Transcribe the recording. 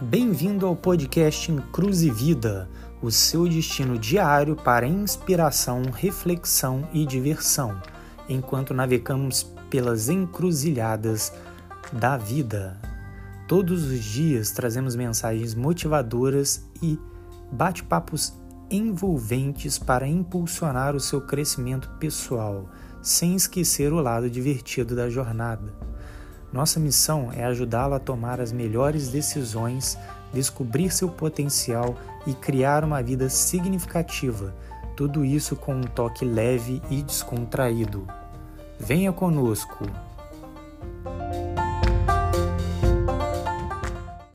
Bem-vindo ao podcast Cruz e Vida, o seu destino diário para inspiração, reflexão e diversão, enquanto navegamos pelas encruzilhadas da vida. Todos os dias trazemos mensagens motivadoras e bate-papos envolventes para impulsionar o seu crescimento pessoal, sem esquecer o lado divertido da jornada. Nossa missão é ajudá-lo a tomar as melhores decisões, descobrir seu potencial e criar uma vida significativa, tudo isso com um toque leve e descontraído. Venha conosco!